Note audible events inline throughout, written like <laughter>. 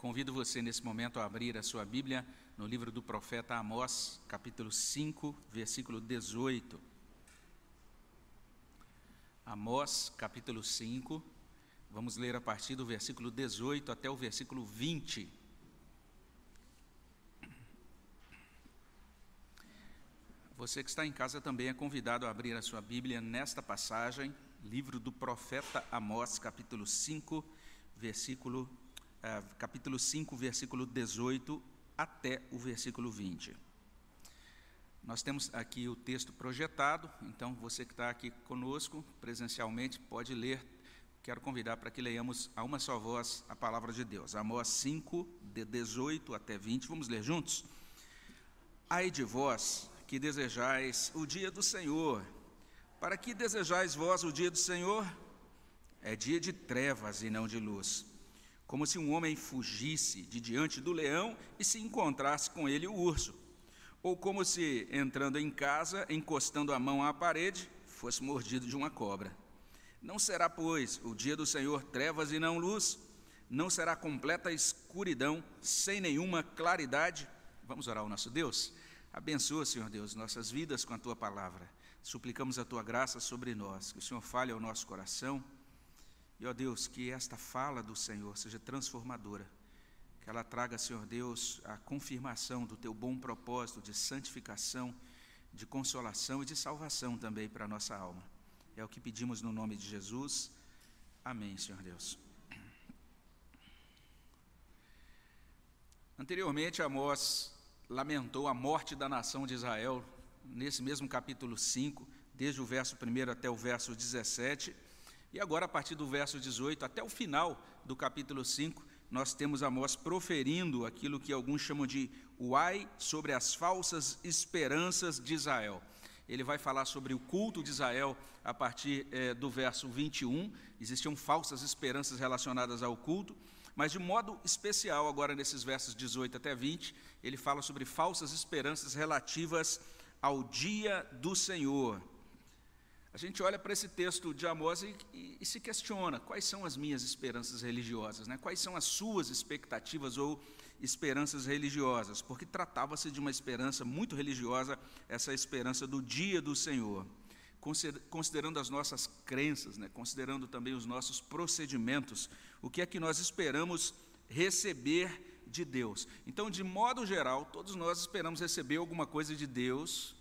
Convido você nesse momento a abrir a sua Bíblia no livro do profeta Amós, capítulo 5, versículo 18. Amós, capítulo 5, vamos ler a partir do versículo 18 até o versículo 20. Você que está em casa também é convidado a abrir a sua Bíblia nesta passagem, livro do profeta Amós, capítulo 5, versículo é, capítulo 5, versículo 18 até o versículo 20. Nós temos aqui o texto projetado, então você que está aqui conosco presencialmente pode ler. Quero convidar para que leiamos a uma só voz a palavra de Deus. Amós 5, de 18 até 20. Vamos ler juntos? Ai de vós que desejais o dia do Senhor. Para que desejais vós o dia do Senhor? É dia de trevas e não de luz como se um homem fugisse de diante do leão e se encontrasse com ele o urso, ou como se, entrando em casa, encostando a mão à parede, fosse mordido de uma cobra. Não será, pois, o dia do Senhor trevas e não luz, não será completa escuridão, sem nenhuma claridade. Vamos orar ao nosso Deus? Abençoa, Senhor Deus, nossas vidas com a tua palavra. Suplicamos a tua graça sobre nós, que o Senhor fale ao nosso coração e, ó Deus, que esta fala do Senhor seja transformadora, que ela traga, Senhor Deus, a confirmação do teu bom propósito de santificação, de consolação e de salvação também para a nossa alma. É o que pedimos no nome de Jesus. Amém, Senhor Deus. Anteriormente, Amós lamentou a morte da nação de Israel, nesse mesmo capítulo 5, desde o verso 1 até o verso 17 e agora, a partir do verso 18 até o final do capítulo 5, nós temos Amós proferindo aquilo que alguns chamam de o ai sobre as falsas esperanças de Israel. Ele vai falar sobre o culto de Israel a partir é, do verso 21. Existiam falsas esperanças relacionadas ao culto, mas de modo especial, agora nesses versos 18 até 20, ele fala sobre falsas esperanças relativas ao dia do Senhor. A gente olha para esse texto de Amós e, e, e, se questiona quais são as minhas esperanças religiosas, né? quais são as suas expectativas ou esperanças religiosas, porque tratava-se de uma esperança muito religiosa, essa esperança do dia do Senhor, considerando as nossas crenças, né? considerando também os nossos procedimentos, o que é que nós esperamos receber de Deus. Então, de modo geral, todos nós esperamos receber alguma coisa de Deus,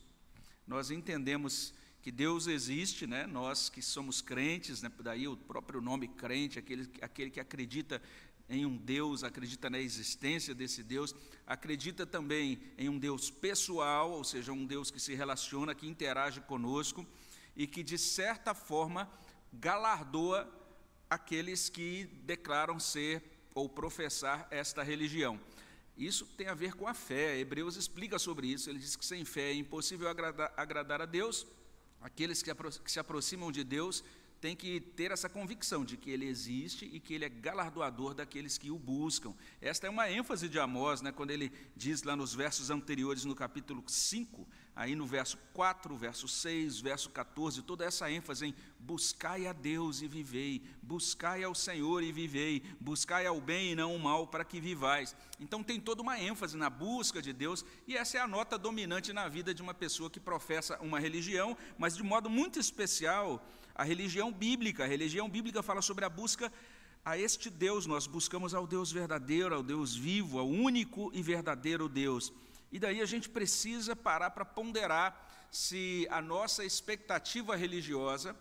nós entendemos que Deus existe, né? nós que somos crentes, né? daí o próprio nome crente, aquele, aquele que acredita em um Deus, acredita na existência desse Deus, acredita também em um Deus pessoal, ou seja, um Deus que se relaciona, que interage conosco e que, de certa forma, galardoa aqueles que declaram ser ou professar esta religião. Isso tem a ver com a fé. Hebreus explica sobre isso. Ele diz que sem fé é impossível agradar, agradar a Deus Aqueles que, se aproximam de Deus têm que ter essa convicção de que Ele existe e que Ele é galardoador daqueles que o buscam. Esta é uma ênfase de Amós, né, quando ele diz lá nos versos anteriores, no capítulo 5, aí no verso 4, verso 6, verso 14, toda essa ênfase em buscai a Deus e vivei, buscai ao Senhor e vivei, buscai ao bem e não o mal para que vivais. Então tem toda uma ênfase na busca de Deus, e essa é a nota dominante na vida de uma pessoa que professa uma religião, mas de modo muito especial a religião bíblica. A religião bíblica fala sobre a busca a este Deus, nós buscamos ao Deus verdadeiro, ao Deus vivo, ao único e verdadeiro Deus. E daí a gente precisa parar para ponderar se a nossa expectativa religiosa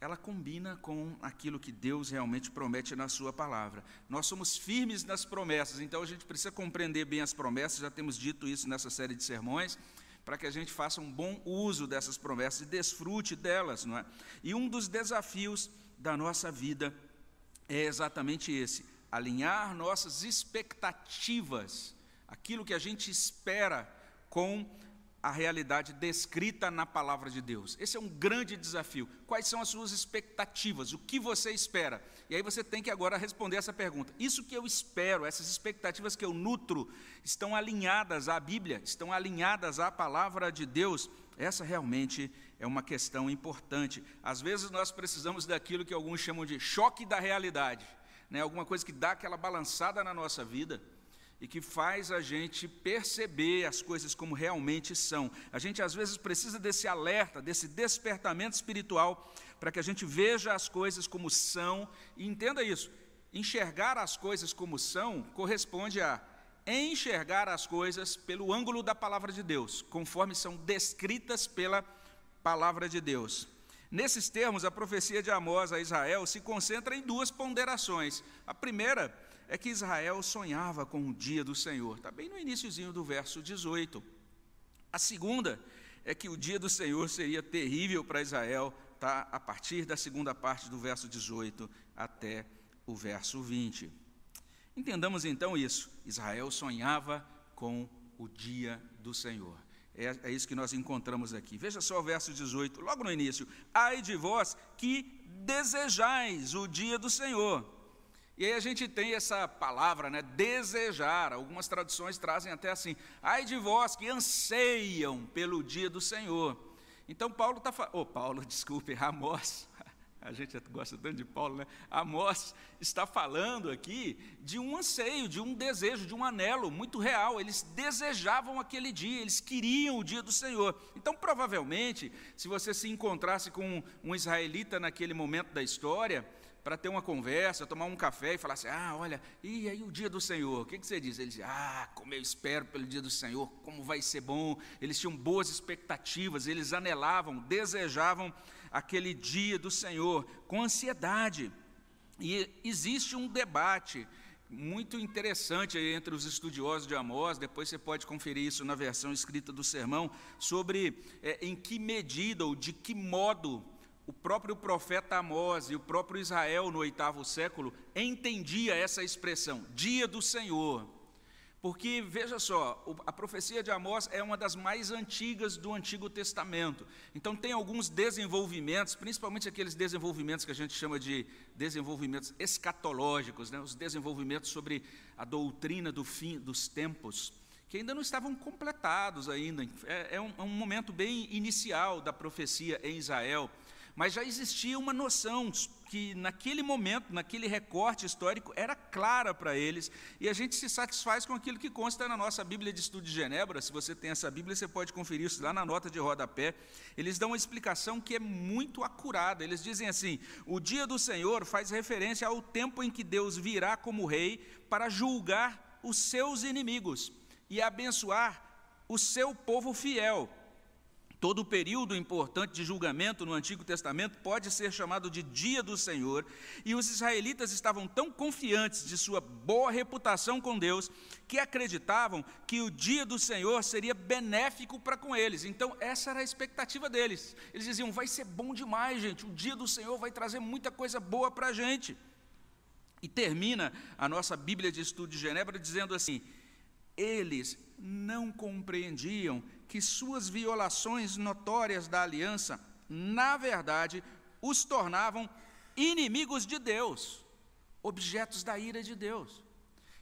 ela combina com aquilo que Deus realmente promete na sua palavra. Nós somos firmes nas promessas, então a gente precisa compreender bem as promessas, já temos dito isso nessa série de sermões, para que a gente faça um bom uso dessas promessas e desfrute delas, não é? E um dos desafios da nossa vida é exatamente esse: alinhar nossas expectativas aquilo que a gente espera com a realidade descrita na palavra de Deus. Esse é um grande desafio. Quais são as suas expectativas? O que você espera? E aí você tem que agora responder essa pergunta. Isso que eu espero, essas expectativas que eu nutro, estão alinhadas à Bíblia? Estão alinhadas à palavra de Deus? Essa realmente é uma questão importante. Às vezes nós precisamos daquilo que alguns chamam de choque da realidade né, alguma coisa que dá aquela balançada na nossa vida e que faz a gente perceber as coisas como realmente são. A gente às vezes precisa desse alerta, desse despertamento espiritual, para que a gente veja as coisas como são e entenda isso. Enxergar as coisas como são corresponde a enxergar as coisas pelo ângulo da palavra de Deus, conforme são descritas pela palavra de Deus. Nesses termos, a profecia de Amós a Israel se concentra em duas ponderações. A primeira é que Israel sonhava com o dia do Senhor, está bem no iníciozinho do verso 18. A segunda é que o dia do Senhor seria terrível para Israel, está a partir da segunda parte do verso 18 até o verso 20. Entendamos então isso. Israel sonhava com o dia do Senhor. É, é, isso que nós encontramos aqui. Veja só o verso 18, logo no início. Ai de vós que desejais o dia do Senhor. E aí a gente tem essa palavra, né, desejar. Algumas traduções trazem até assim: ai de vós que anseiam pelo dia do Senhor. Então Paulo está falando, oh, Paulo, <laughs> desculpe, Amós, <laughs> a gente gosta tanto de Paulo, né? Amós está falando aqui de um anseio, de um desejo, de um anelo muito real. Eles desejavam aquele dia, eles queriam o dia do Senhor. Então, provavelmente, se você se encontrasse com um israelita naquele momento da história, para ter uma conversa, tomar um café e falar assim: ah, olha, e aí o dia do Senhor? O que, que você diz? Ele diz: ah, como eu espero pelo dia do Senhor, como vai ser bom. Eles tinham boas expectativas, eles anelavam, desejavam aquele dia do Senhor com ansiedade. E existe um debate muito interessante entre os estudiosos de Amós, depois você pode conferir isso na versão escrita do sermão, sobre é, em que medida ou de que modo o próprio profeta Amós e o próprio Israel no oitavo século entendia essa expressão, dia do Senhor. Porque, veja só, a profecia de Amós é uma das mais antigas do Antigo Testamento. Então, tem alguns desenvolvimentos, principalmente aqueles desenvolvimentos que a gente chama de desenvolvimentos escatológicos, né? os desenvolvimentos sobre a doutrina do fim dos tempos, que ainda não estavam completados ainda. É, é um, é um momento bem inicial da profecia em Israel. Mas já existia uma noção que naquele momento, naquele recorte histórico, era clara para eles, e a gente se satisfaz com aquilo que consta na nossa Bíblia de Estudo de Genebra. Se você tem essa Bíblia, você pode conferir isso lá na nota de rodapé. Eles dão uma explicação que é muito acurada. Eles dizem assim: o dia do Senhor faz referência ao tempo em que Deus virá como rei para julgar os seus inimigos e abençoar o seu povo fiel Todo o período importante de julgamento no Antigo Testamento pode ser chamado de Dia do Senhor, e os israelitas estavam tão confiantes de sua boa reputação com Deus que acreditavam que o Dia do Senhor seria benéfico para com eles. Então, essa era a expectativa deles. Eles diziam: vai ser bom demais, gente, o Dia do Senhor vai trazer muita coisa boa para a gente. E termina a nossa Bíblia de Estudo de Genebra dizendo assim: eles não compreendiam que suas violações notórias da aliança, na verdade, os tornavam inimigos de Deus, objetos da ira de Deus.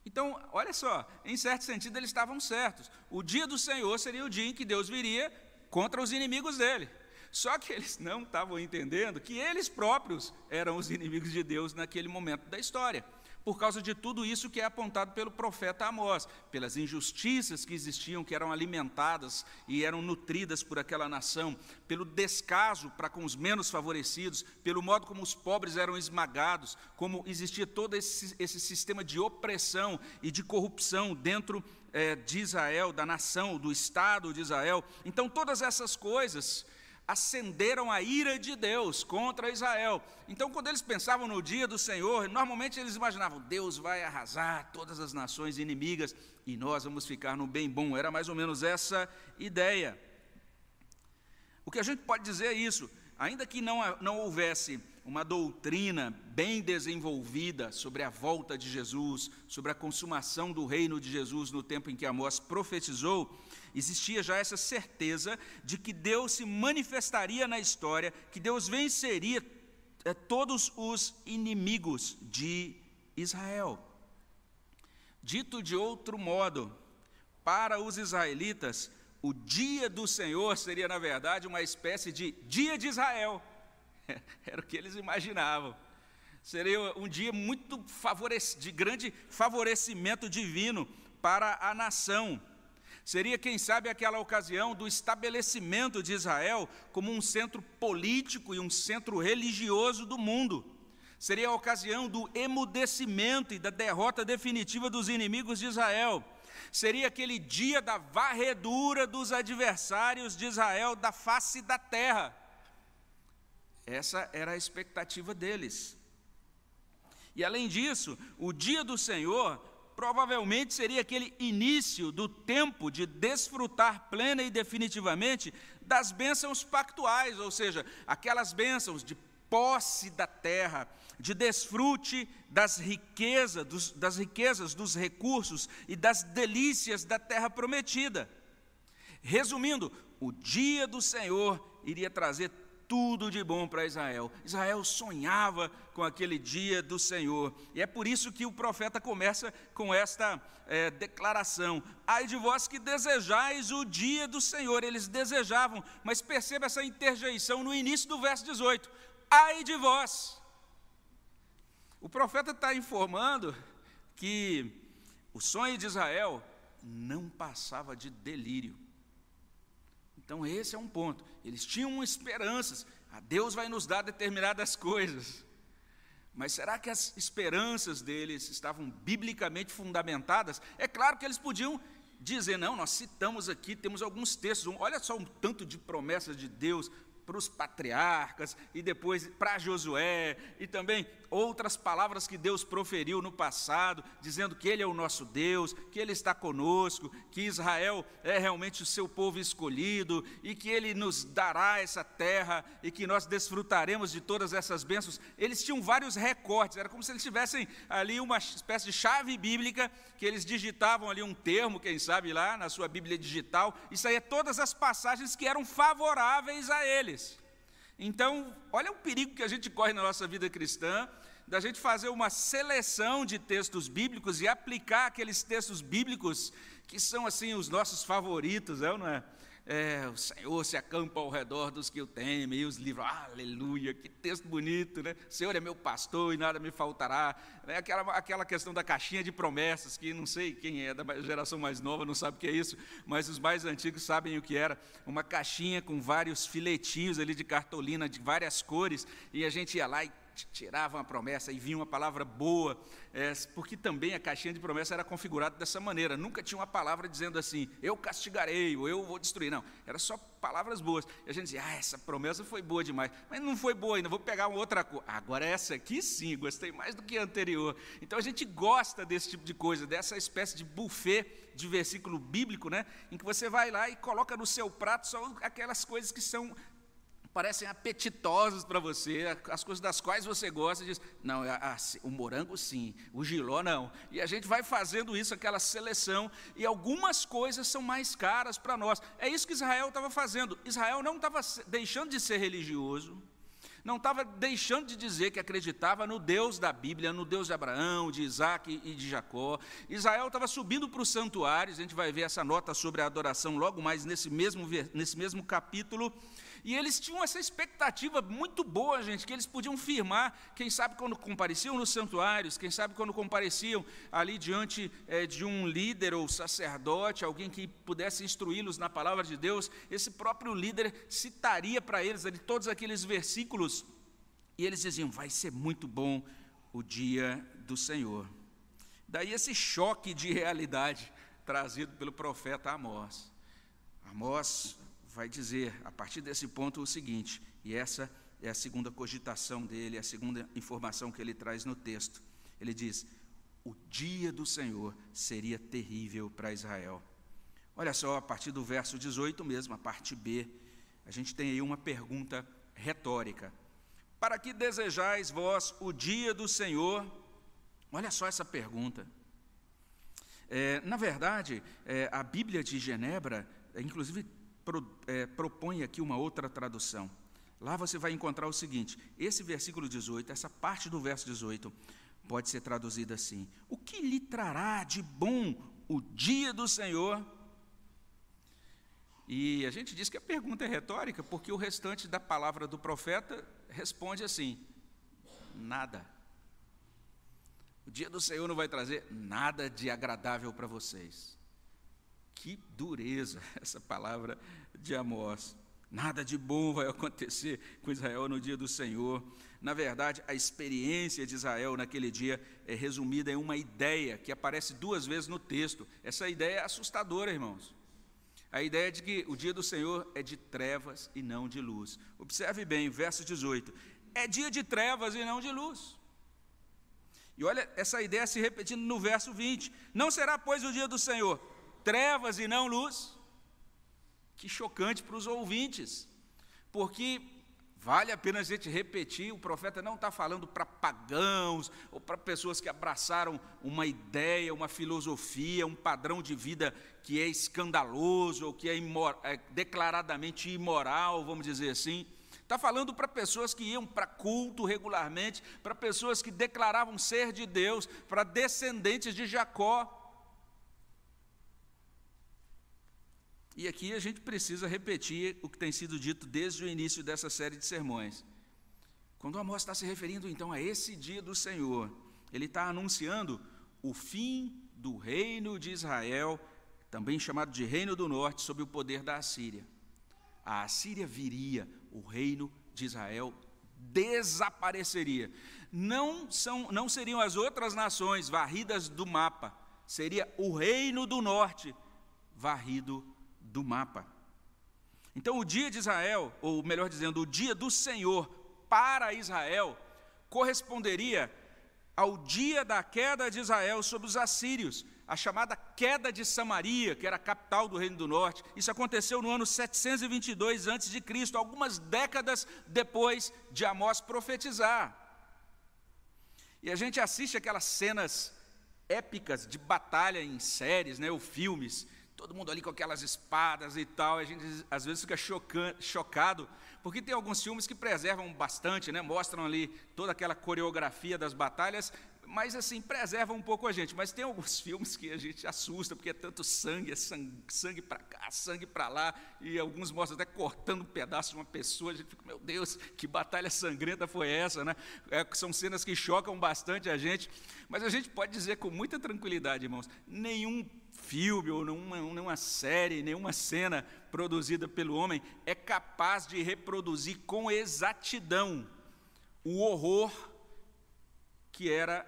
Então, olha só, em certo sentido eles estavam certos. O dia do Senhor seria o dia em que Deus viria contra os inimigos dele. Só que eles não estavam entendendo que eles próprios eram os inimigos de Deus naquele momento da história por causa de tudo isso que é apontado pelo profeta Amós, pelas injustiças que existiam, que eram alimentadas e eram nutridas por aquela nação, pelo descaso para com os menos favorecidos, pelo modo como os pobres eram esmagados, como existia todo esse, esse sistema de opressão e de corrupção dentro é, de Israel, da nação, do Estado de Israel. Então, todas essas coisas acenderam a ira de Deus contra Israel. Então, quando eles pensavam no dia do Senhor, normalmente eles imaginavam: Deus vai arrasar todas as nações inimigas e nós vamos ficar no bem bom. Era mais ou menos essa ideia. O que a gente pode dizer é isso: ainda que não, não houvesse uma doutrina bem desenvolvida sobre a volta de Jesus, sobre a consumação do reino de Jesus no tempo em que Amós profetizou, existia já essa certeza de que Deus se manifestaria na história, que Deus venceria é, todos os inimigos de Israel. Dito de outro modo, para os israelitas, o dia do Senhor seria, na verdade, uma espécie de dia de Israel. <laughs> Era o que eles imaginavam. Seria um dia muito de grande favorecimento divino para a nação. Seria, quem sabe, aquela ocasião do estabelecimento de Israel como um centro político e um centro religioso do mundo. Seria a ocasião do emudecimento e da derrota definitiva dos inimigos de Israel. Seria aquele dia da varredura dos adversários de Israel da face da terra. Essa era a expectativa deles. E além disso, o dia do Senhor provavelmente seria aquele início do tempo de desfrutar plena e definitivamente das bênçãos pactuais, ou seja, aquelas bênçãos de posse da terra, de desfrute das riquezas, dos, das riquezas, dos recursos e das delícias da terra prometida. Resumindo, o dia do Senhor iria trazer tudo de bom para Israel. Israel sonhava com aquele dia do Senhor. E é por isso que o profeta começa com esta é, declaração: Ai de vós que desejais o dia do Senhor. Eles desejavam, mas perceba essa interjeição no início do verso 18: Ai de vós. O profeta está informando que o sonho de Israel não passava de delírio. Então, esse é um ponto. Eles tinham esperanças. A ah, Deus vai nos dar determinadas coisas. Mas será que as esperanças deles estavam biblicamente fundamentadas? É claro que eles podiam dizer, não, nós citamos aqui, temos alguns textos, olha só um tanto de promessas de Deus para os patriarcas e depois para Josué e também outras palavras que Deus proferiu no passado, dizendo que Ele é o nosso Deus, que Ele está conosco, que Israel é realmente o seu povo escolhido e que Ele nos dará essa terra e que nós desfrutaremos de todas essas bênçãos. Eles tinham vários recortes, era como se eles tivessem ali uma espécie de chave bíblica que eles digitavam ali um termo, quem sabe lá na sua Bíblia digital, isso aí é todas as passagens que eram favoráveis a eles. Então, olha o perigo que a gente corre na nossa vida cristã, da gente fazer uma seleção de textos bíblicos e aplicar aqueles textos bíblicos que são assim os nossos favoritos, é não é? É, o Senhor se acampa ao redor dos que o temem, e os livros, aleluia, que texto bonito, né? O Senhor é meu pastor e nada me faltará. É aquela, aquela questão da caixinha de promessas, que não sei quem é da geração mais nova, não sabe o que é isso, mas os mais antigos sabem o que era. Uma caixinha com vários filetinhos ali de cartolina de várias cores, e a gente ia lá e tirava uma promessa e vinha uma palavra boa, é, porque também a caixinha de promessa era configurada dessa maneira. Nunca tinha uma palavra dizendo assim, eu castigarei, ou eu vou destruir. Não, era só palavras boas. E a gente dizia, ah, essa promessa foi boa demais. Mas não foi boa ainda, vou pegar uma outra coisa. Agora essa aqui sim, gostei mais do que a anterior. Então a gente gosta desse tipo de coisa, dessa espécie de buffet de versículo bíblico, né? Em que você vai lá e coloca no seu prato só aquelas coisas que são parecem apetitosos para você, as coisas das quais você gosta, diz, não, o morango sim, o giló não. E a gente vai fazendo isso, aquela seleção, e algumas coisas são mais caras para nós. É isso que Israel estava fazendo. Israel não estava deixando de ser religioso, não estava deixando de dizer que acreditava no Deus da Bíblia, no Deus de Abraão, de Isaac e de Jacó. Israel estava subindo para os santuários, a gente vai ver essa nota sobre a adoração logo mais nesse mesmo, nesse mesmo capítulo. E eles tinham essa expectativa muito boa, gente, que eles podiam firmar, quem sabe quando compareciam nos santuários, quem sabe quando compareciam ali diante é, de um líder ou sacerdote, alguém que pudesse instruí-los na palavra de Deus, esse próprio líder citaria para eles ali todos aqueles versículos, e eles diziam: vai ser muito bom o dia do Senhor. Daí esse choque de realidade <laughs> trazido pelo profeta Amós. Amós vai dizer, a partir desse ponto, o seguinte, e essa é a segunda cogitação dele, a segunda informação que ele traz no texto. Ele diz: o dia do Senhor seria terrível para Israel. Olha só, a partir do verso 18 mesmo, a parte B, a gente tem aí uma pergunta retórica. Para que desejais vós o dia do Senhor? Olha só essa pergunta. É, na verdade, é, a Bíblia de Genebra, é, inclusive pro, é, propõe aqui uma outra tradução. Lá você vai encontrar o seguinte: esse versículo 18, essa parte do verso 18, pode ser traduzida assim: O que lhe trará de bom o dia do Senhor? E a gente diz que a pergunta é retórica, porque o restante da palavra do profeta responde assim: nada. O dia do Senhor não vai trazer nada de agradável para vocês. Que dureza <laughs> essa palavra de Amós. Nada de bom vai acontecer com Israel no dia do Senhor. Na verdade, a experiência de Israel naquele dia é resumida em uma ideia que aparece duas vezes no texto. Essa ideia é assustadora, irmãos. A ideia de que o dia do Senhor é de trevas e não de luz. Observe bem, verso 18: é dia de trevas e não de luz. E olha essa ideia se repetindo no verso 20: Não será, pois, o dia do Senhor trevas e não luz? Que chocante para os ouvintes, porque vale a pena a gente repetir: o profeta não está falando para pagãos ou para pessoas que abraçaram uma ideia, uma filosofia, um padrão de vida que é escandaloso ou que é, imor é declaradamente imoral, vamos dizer assim. Está falando para pessoas que iam para culto regularmente, para pessoas que declaravam ser de Deus, para descendentes de Jacó. E aqui a gente precisa repetir o que tem sido dito desde o início dessa série de sermões. Quando Amós está se referindo então a esse dia do Senhor, ele está anunciando o fim do reino de Israel, também chamado de Reino do Norte, sob o poder da Assíria. A Assíria viria, o reino de Israel desapareceria. Não, são, não seriam as outras nações varridas do mapa, seria o reino do norte varrido do mapa. Então, o dia de Israel, ou melhor dizendo, o dia do Senhor para Israel, corresponderia ao dia da queda de Israel sobre os assírios, a chamada queda de Samaria, que era a capital do Reino do Norte. Isso aconteceu no ano 722 a.C., algumas décadas depois de Amós profetizar. E a gente assiste aquelas cenas épicas de batalha em séries, né, ou filmes, todo mundo ali com aquelas espadas e tal, a gente às vezes fica chocado, porque tem alguns filmes que preservam bastante, né? mostram ali toda aquela coreografia das batalhas, mas assim, preservam um pouco a gente. Mas tem alguns <laughs> filmes que a gente assusta, porque é tanto sangue, é sangue, sangue para cá, sangue para lá, e alguns mostram até cortando um pedaço de uma pessoa, a gente fica, meu Deus, que batalha sangrenta foi essa, né? É, são cenas que chocam bastante a gente, mas a gente pode dizer com muita tranquilidade, irmãos, nenhum filme ou nenhuma, nenhuma série, nenhuma cena produzida pelo homem é capaz de reproduzir com exatidão o horror que era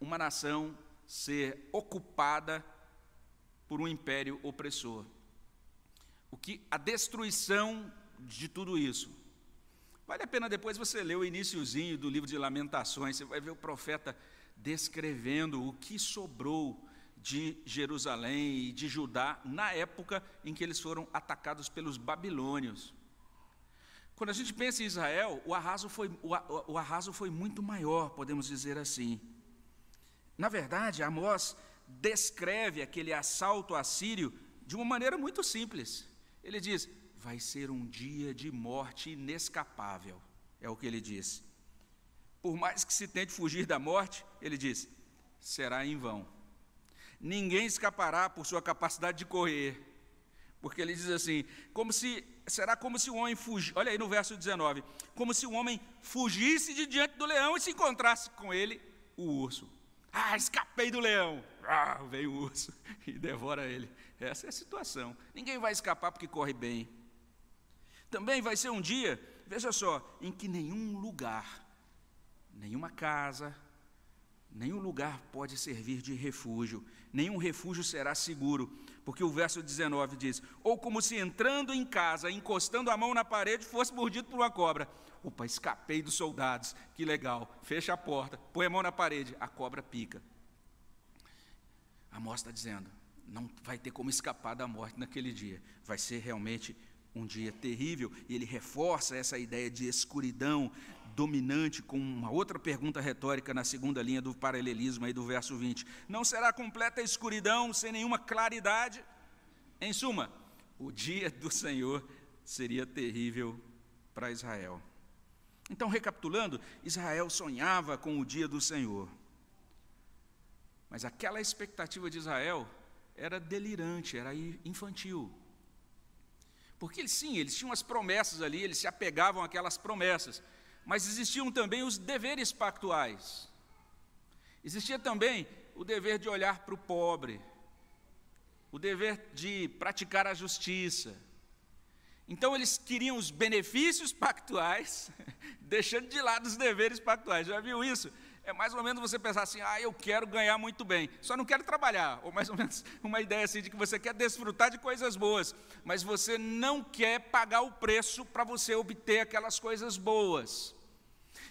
uma nação ser ocupada por um império opressor. O que a destruição de tudo isso. Vale a pena depois você ler o iníciozinho do livro de Lamentações, você vai ver o profeta descrevendo o que sobrou de Jerusalém e de Judá na época em que eles foram atacados pelos babilônios. Quando a gente pensa em Israel, o arraso foi, o, arraso foi muito maior, podemos dizer assim. Na verdade, Amós descreve aquele assalto assírio de uma maneira muito simples. Ele diz: vai ser um dia de morte inescapável, é o que ele diz. Por mais que se tente fugir da morte, ele diz: será em vão ninguém escapará por sua capacidade de correr. Porque ele diz assim: como se será como se o homem fugisse, olha aí no verso 19, como se o homem fugisse de diante do leão e se encontrasse com ele o urso. Ah, escapei do leão. Ah, vem o urso <laughs> e devora ele. Essa é a situação. Ninguém vai escapar porque corre bem. Também vai ser um dia, veja só, em que nenhum lugar, nenhuma casa, nenhum lugar pode servir de refúgio, nenhum refúgio será seguro, porque o verso 19 diz: Ou como se entrando em casa, encostando a mão na parede, fosse mordido por uma cobra. Opa, escapei dos soldados, que legal. Fecha a porta, põe a mão na parede, a cobra pica. Amós está dizendo: não vai ter como escapar da morte naquele dia. Vai ser realmente um dia terrível. E ele reforça essa ideia de escuridão, dominante com uma outra pergunta retórica na segunda linha do paralelismo aí do verso 20. Não será completa escuridão sem nenhuma claridade? Em suma, o dia do Senhor seria terrível para Israel. Então, recapitulando, Israel sonhava com o dia do Senhor. Mas aquela expectativa de Israel era delirante, era infantil. Porque sim, eles tinham as promessas ali, eles se apegavam àquelas promessas mas existiam também os deveres pactuais. Existia também o dever de olhar para o pobre, o dever de praticar a justiça. Então eles queriam os benefícios <laughs> pactuais, deixando de lado os deveres pactuais. Já viu isso? É mais ou menos você pensar assim: ah, eu quero ganhar muito bem, só não quero trabalhar. Ou mais ou menos <laughs> uma ideia assim de que você quer desfrutar de coisas boas, mas você não quer pagar o preço para você obter aquelas coisas boas.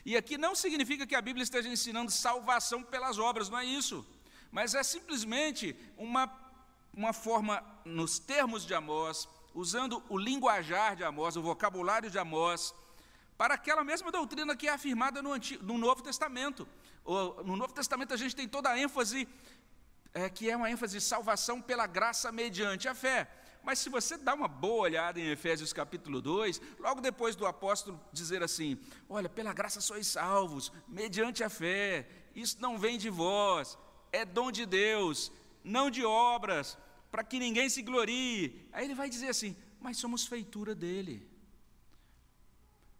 E aqui não significa que a Bíblia esteja ensinando salvação pelas obras, não é isso. Mas é simplesmente uma, uma forma, nos termos de Amós, usando o linguajar de Amós, o vocabulário de Amós, para aquela mesma doutrina que é afirmada no, Antigo, no Novo Testamento. No Novo Testamento a gente tem toda a ênfase, é, que é uma ênfase de salvação pela graça mediante a fé. Mas se você dá uma boa olhada em Efésios capítulo 2, logo depois do apóstolo dizer assim: Olha, pela graça sois salvos, mediante a fé, isso não vem de vós, é dom de Deus, não de obras, para que ninguém se glorie. Aí ele vai dizer assim: Mas somos feitura dele.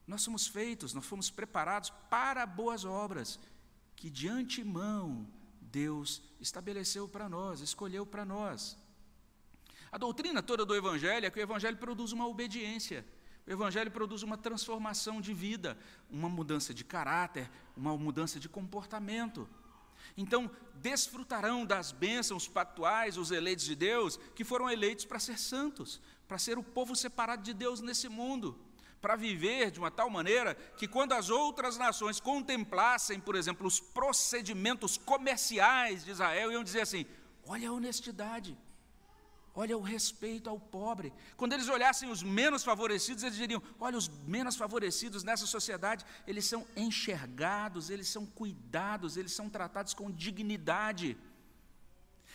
Nós somos feitos, nós fomos preparados para boas obras que de antemão Deus estabeleceu para nós, escolheu para nós. A doutrina toda do Evangelho é que o Evangelho produz uma obediência, o Evangelho produz uma transformação de vida, uma mudança de caráter, uma mudança de comportamento. Então, desfrutarão das bênçãos pactuais os eleitos de Deus, que foram eleitos para ser santos, para ser o povo separado de Deus nesse mundo para viver de uma tal maneira que, quando as outras nações contemplassem, por exemplo, os procedimentos comerciais de Israel, iam dizer assim: olha a honestidade, olha o respeito ao pobre. Quando eles olhassem os menos favorecidos, eles diriam: olha, os menos favorecidos nessa sociedade, eles são enxergados, eles são cuidados, eles são tratados com dignidade.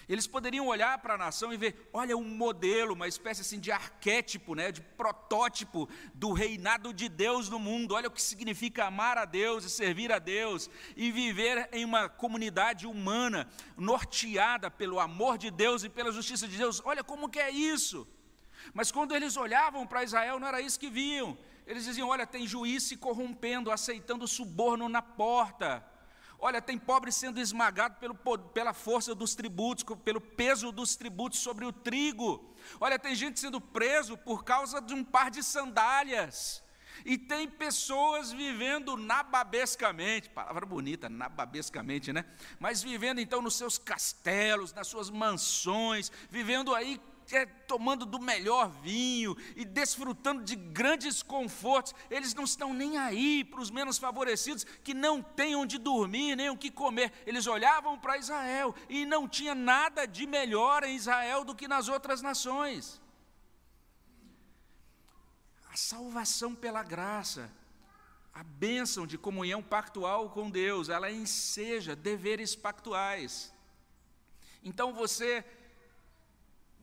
Eles poderiam olhar para a nação e ver, olha, um modelo, uma espécie assim de arquétipo, né, de protótipo do reinado de Deus no mundo. Olha o que significa amar a Deus e servir a Deus e viver em uma comunidade humana norteada pelo amor de Deus e pela justiça de Deus. Olha como que é isso. Mas quando eles olhavam para Israel, não era isso que viam. Eles diziam: olha, tem juiz se corrompendo, aceitando suborno na porta. Olha, tem pobre sendo esmagado pelo, pela força dos tributos, pelo peso dos tributos sobre o trigo. Olha, tem gente sendo preso por causa de um par de sandálias. E tem pessoas vivendo nababescamente, palavra bonita, nababescamente, né? Mas vivendo então nos seus castelos, nas suas mansões, vivendo aí é, tomando do melhor vinho e desfrutando de grandes confortos, eles não estão nem aí para os menos favorecidos que não têm onde dormir, nem o que comer. Eles olhavam para Israel e não tinha nada de melhor em Israel do que nas outras nações. A salvação pela graça, a bênção de comunhão pactual com Deus, ela enseja deveres pactuais. Então você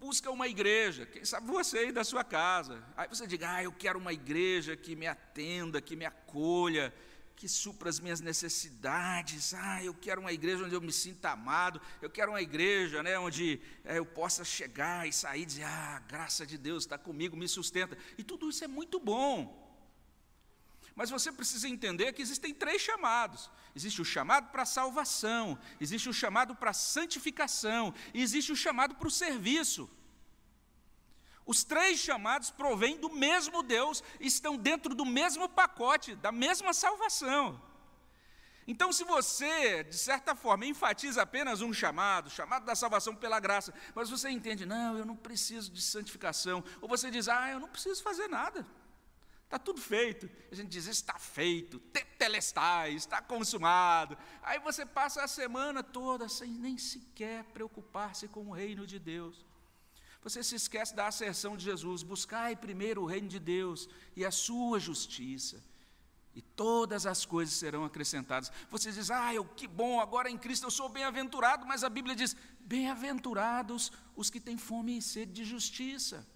busca uma igreja, quem sabe você aí da sua casa. Aí você diga, ah, eu quero uma igreja que me atenda, que me acolha, que supra as minhas necessidades. Ah, eu quero uma igreja onde eu me sinta amado. Eu quero uma igreja né, onde é, eu possa chegar e sair e dizer, ah, graça de Deus está comigo, me sustenta. E tudo isso é muito bom. Mas você precisa entender que existem três chamados: existe o chamado para salvação, existe o chamado para santificação, e existe o chamado para o serviço. Os três chamados provêm do mesmo Deus, estão dentro do mesmo pacote, da mesma salvação. Então, se você, de certa forma, enfatiza apenas um chamado, chamado da salvação pela graça, mas você entende, não, eu não preciso de santificação, ou você diz, ah, eu não preciso fazer nada, Está tudo feito. A gente diz, está feito, tetelestai, está consumado. Aí você passa a semana toda sem nem sequer preocupar-se com o reino de Deus. Você se esquece da asserção de Jesus: buscai primeiro o reino de Deus e a sua justiça, e todas as coisas serão acrescentadas. Você diz: ah, eu, que bom, agora em Cristo eu sou bem-aventurado, mas a Bíblia diz: bem-aventurados os que têm fome e sede de justiça.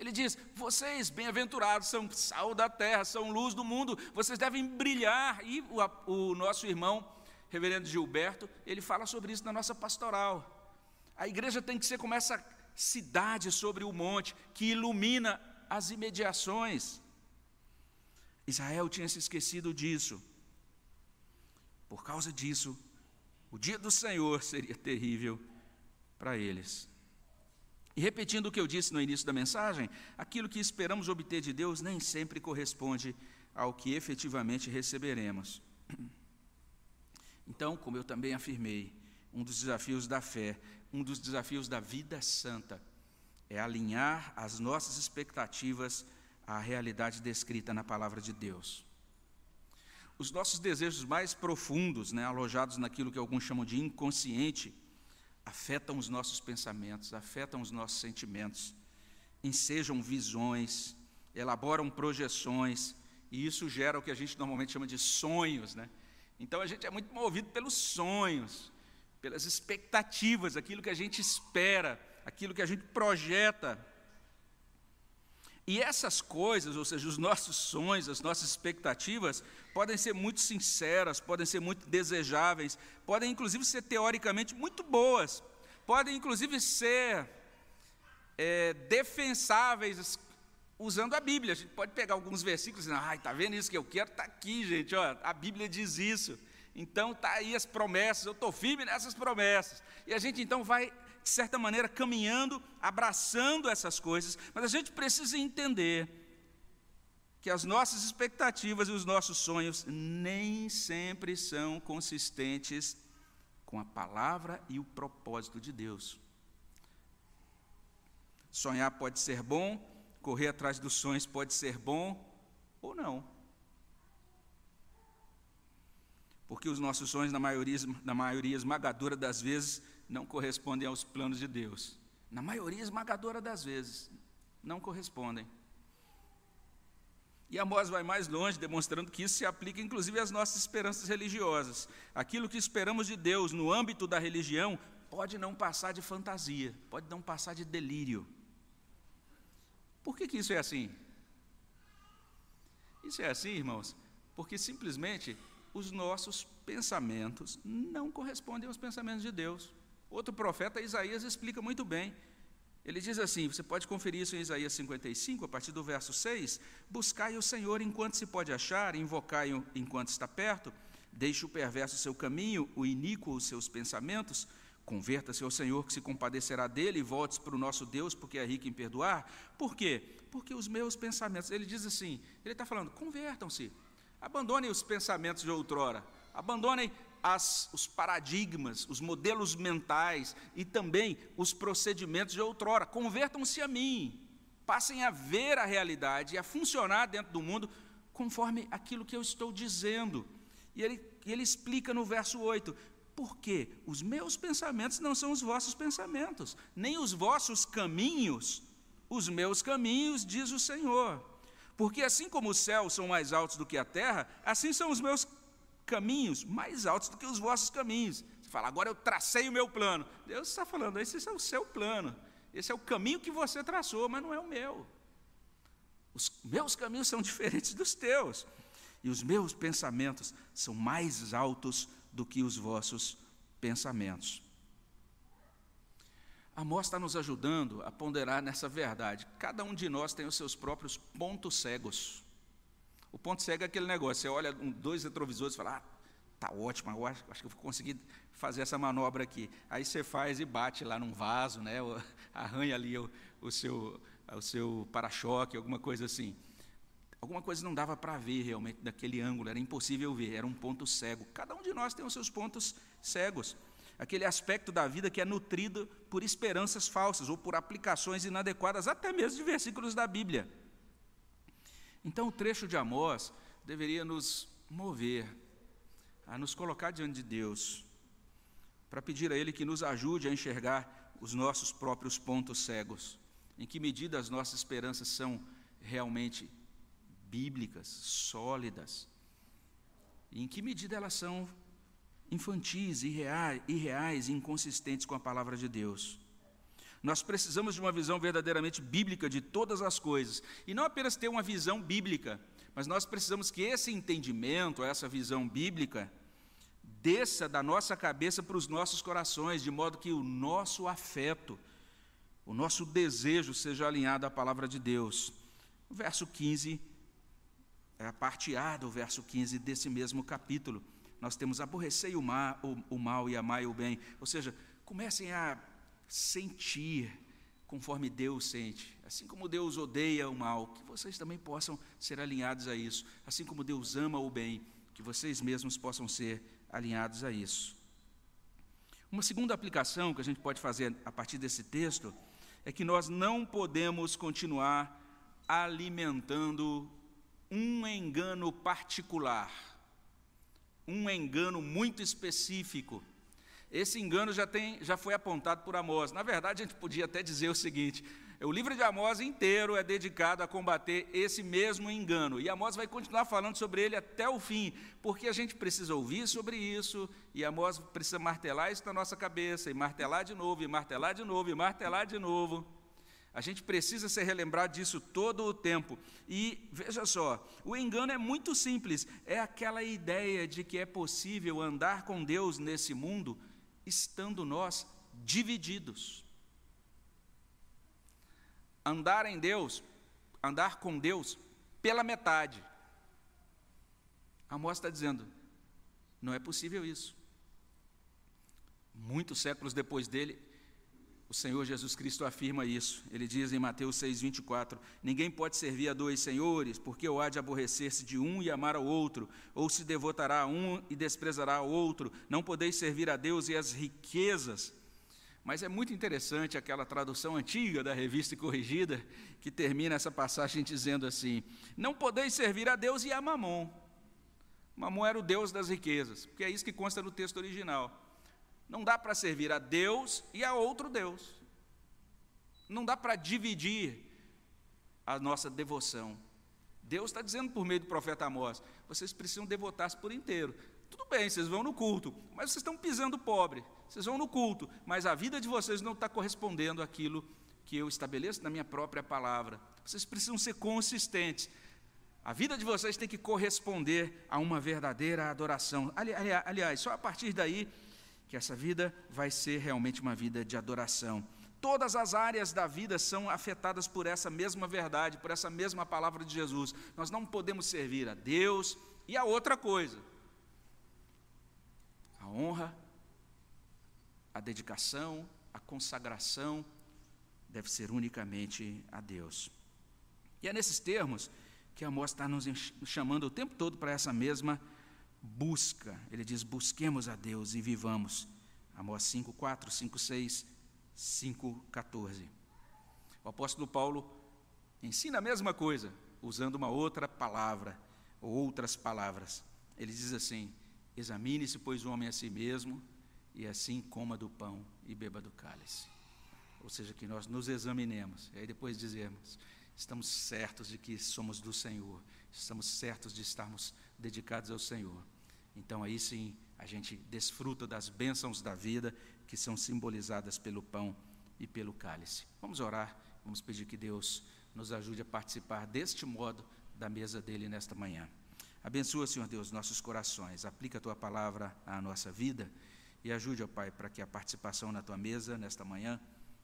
Ele diz: vocês, bem-aventurados, são sal da terra, são luz do mundo, vocês devem brilhar. E o, o nosso irmão, reverendo Gilberto, ele fala sobre isso na nossa pastoral. A igreja tem que ser como essa cidade sobre o monte, que ilumina as imediações. Israel tinha se esquecido disso. Por causa disso, o dia do Senhor seria terrível para eles. E repetindo o que eu disse no início da mensagem, aquilo que esperamos obter de Deus nem sempre corresponde ao que efetivamente receberemos. Então, como eu também afirmei, um dos desafios da fé, um dos desafios da vida santa, é alinhar as nossas expectativas à realidade descrita na palavra de Deus. Os nossos desejos mais profundos, né, alojados naquilo que alguns chamam de inconsciente, afetam os nossos pensamentos, afetam os nossos sentimentos, ensejam visões, elaboram projeções, e isso gera o que a gente normalmente chama de sonhos, né? Então a gente é muito movido pelos sonhos, pelas expectativas, aquilo que a gente espera, aquilo que a gente projeta. E essas coisas, ou seja, os nossos sonhos, as nossas expectativas, podem ser muito sinceras, podem ser muito desejáveis, podem inclusive ser teoricamente muito boas, podem inclusive ser é, defensáveis usando a Bíblia. A gente pode pegar alguns versículos e dizer, ai, está vendo isso que eu quero? Está aqui, gente, ó, a Bíblia diz isso. Então está aí as promessas, eu estou firme nessas promessas. E a gente então vai de certa maneira, caminhando, abraçando essas coisas, mas a gente precisa entender que as nossas expectativas e os nossos sonhos nem sempre são consistentes com a palavra e o propósito de Deus. Sonhar pode ser bom, correr atrás dos sonhos pode ser bom ou não. Porque os nossos sonhos, na maioria, na maioria esmagadora das vezes, não correspondem aos planos de Deus. Na maioria esmagadora das vezes, não correspondem. E Amós vai mais longe, demonstrando que isso se aplica inclusive às nossas esperanças religiosas. Aquilo que esperamos de Deus no âmbito da religião pode não passar de fantasia, pode não passar de delírio. Por que, que isso é assim? Isso é assim, irmãos, porque simplesmente os nossos pensamentos não correspondem aos pensamentos de Deus. Outro profeta, Isaías, explica muito bem. Ele diz assim: você pode conferir isso em Isaías 55, a partir do verso 6. Buscai o Senhor enquanto se pode achar, invocai-o enquanto está perto. Deixe o perverso seu caminho, o iníquo os seus pensamentos. Converta-se ao Senhor que se compadecerá dele e volte para o nosso Deus, porque é rico em perdoar. Por quê? Porque os meus pensamentos. Ele diz assim: ele está falando, convertam-se. Abandonem os pensamentos de outrora. Abandonem as, os paradigmas, os modelos mentais e também os procedimentos de outrora. Convertam-se a mim, passem a ver a realidade e a funcionar dentro do mundo conforme aquilo que eu estou dizendo. E ele, ele explica no verso 8: porque os meus pensamentos não são os vossos pensamentos, nem os vossos caminhos, os meus caminhos, diz o Senhor. Porque assim como os céus são mais altos do que a terra, assim são os meus caminhos mais altos do que os vossos caminhos. Você fala, agora eu tracei o meu plano. Deus está falando, esse é o seu plano. Esse é o caminho que você traçou, mas não é o meu. Os meus caminhos são <laughs> diferentes dos teus. E os meus pensamentos são mais altos do que os vossos pensamentos. Amós está nos ajudando a ponderar nessa verdade. Cada um de nós tem os seus próprios pontos cegos. O ponto cego é aquele negócio, você olha dois retrovisores e fala, ah, tá ótimo, acho, acho que eu vou conseguir fazer essa manobra aqui. Aí você faz e bate lá num vaso, né, <laughs> arranha ali o, o seu, o seu para-choque, alguma coisa assim. Alguma coisa não dava para ver realmente daquele ângulo, era impossível ver, era um ponto cego. Cada um de nós tem os seus pontos cegos. Aquele aspecto da vida que é nutrido por esperanças falsas ou por aplicações inadequadas, até mesmo de versículos da Bíblia. Então, o trecho de Amós deveria nos mover a nos colocar diante de Deus, para pedir a Ele que nos ajude a enxergar os nossos próprios pontos cegos. Em que medida as nossas esperanças são realmente bíblicas, sólidas? E em que medida elas são infantis, irreais, irreais inconsistentes com a palavra de Deus? Nós precisamos de uma visão verdadeiramente bíblica de todas as coisas. E não apenas ter uma visão bíblica, mas nós precisamos que esse entendimento, essa visão bíblica, desça da nossa cabeça para os nossos corações, de modo que o nosso afeto, o nosso desejo seja alinhado à palavra de Deus. O verso 15 é a parte A do verso 15 desse mesmo capítulo. nós temos aborrecer o, o, o mal e amar o bem. Ou seja, comecem a sentir conforme Deus sente. Assim como Deus odeia o mal, que vocês também possam ser alinhados a isso. Assim como Deus ama o bem, que vocês mesmos possam ser alinhados a isso. Uma segunda aplicação que a gente pode fazer a partir desse texto é que nós não podemos continuar alimentando um engano particular, um engano muito específico. Esse engano já, tem, já foi apontado por Amós. Na verdade, a gente podia até dizer o seguinte: o livro de Amós inteiro é dedicado a combater esse mesmo engano. E Amós vai continuar falando sobre ele até o fim, porque a gente precisa ouvir sobre isso, e Amós precisa martelar isso na nossa cabeça, e martelar de novo, e martelar de novo, e martelar de novo. A gente precisa ser relembrado disso todo o tempo. E veja só, o engano é muito simples, é aquela ideia de que é possível andar com Deus nesse mundo estando nós divididos andar em Deus, andar com Deus pela metade. Amós está dizendo, não é possível isso. Muitos séculos depois dele, o Senhor Jesus Cristo afirma isso. Ele diz em Mateus 6,24: Ninguém pode servir a dois senhores, porque ou há de aborrecer-se de um e amar ao outro, ou se devotará a um e desprezará ao outro. Não podeis servir a Deus e as riquezas. Mas é muito interessante aquela tradução antiga da revista corrigida, que termina essa passagem dizendo assim: Não podeis servir a Deus e a Mamon. Mamon era o Deus das riquezas, porque é isso que consta no texto original. Não dá para servir a Deus e a outro Deus. Não dá para dividir a nossa devoção. Deus está dizendo por meio do profeta Amós: vocês precisam devotar-se por inteiro. Tudo bem, vocês vão no culto, mas vocês estão pisando pobre. Vocês vão no culto, mas a vida de vocês não está correspondendo àquilo que eu estabeleço na minha própria palavra. Vocês precisam ser consistentes. A vida de vocês tem que corresponder a uma verdadeira adoração. Ali, ali, aliás, só a partir daí que essa vida vai ser realmente uma vida de adoração. Todas as áreas da vida são afetadas por essa mesma verdade, por essa mesma palavra de Jesus. Nós não podemos servir a Deus e a outra coisa a honra, a dedicação, a consagração deve ser unicamente a Deus. E é nesses termos que Amós está nos chamando o tempo todo para essa mesma busca. Ele diz: busquemos a Deus e vivamos. Amós 5, 4, 5, 6, 5, 14. O apóstolo Paulo ensina a mesma coisa, usando uma outra palavra, ou outras palavras. Ele diz assim: Examine-se, pois, o homem a si mesmo, e assim coma do pão e beba do cálice. Ou seja, que nós nos examinemos, e aí depois dizemos: estamos certos de que somos do Senhor, estamos certos de estarmos dedicados ao Senhor. Então aí sim a gente desfruta das bênçãos da vida que são simbolizadas pelo pão e pelo cálice. Vamos orar, vamos pedir que Deus nos ajude a participar deste modo da mesa dele nesta manhã. Abençoa, Senhor Deus, nossos corações, aplica a tua palavra à nossa vida e ajude, ó Pai, para que a participação na tua mesa nesta manhã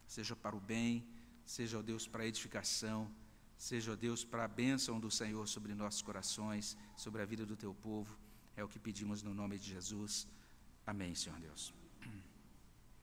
seja para o bem, seja, ó Deus, para a edificação, seja, ó Deus, para a bênção do Senhor sobre nossos corações, sobre a vida do teu povo. É o que pedimos no nome de Jesus. Amém, Senhor Deus.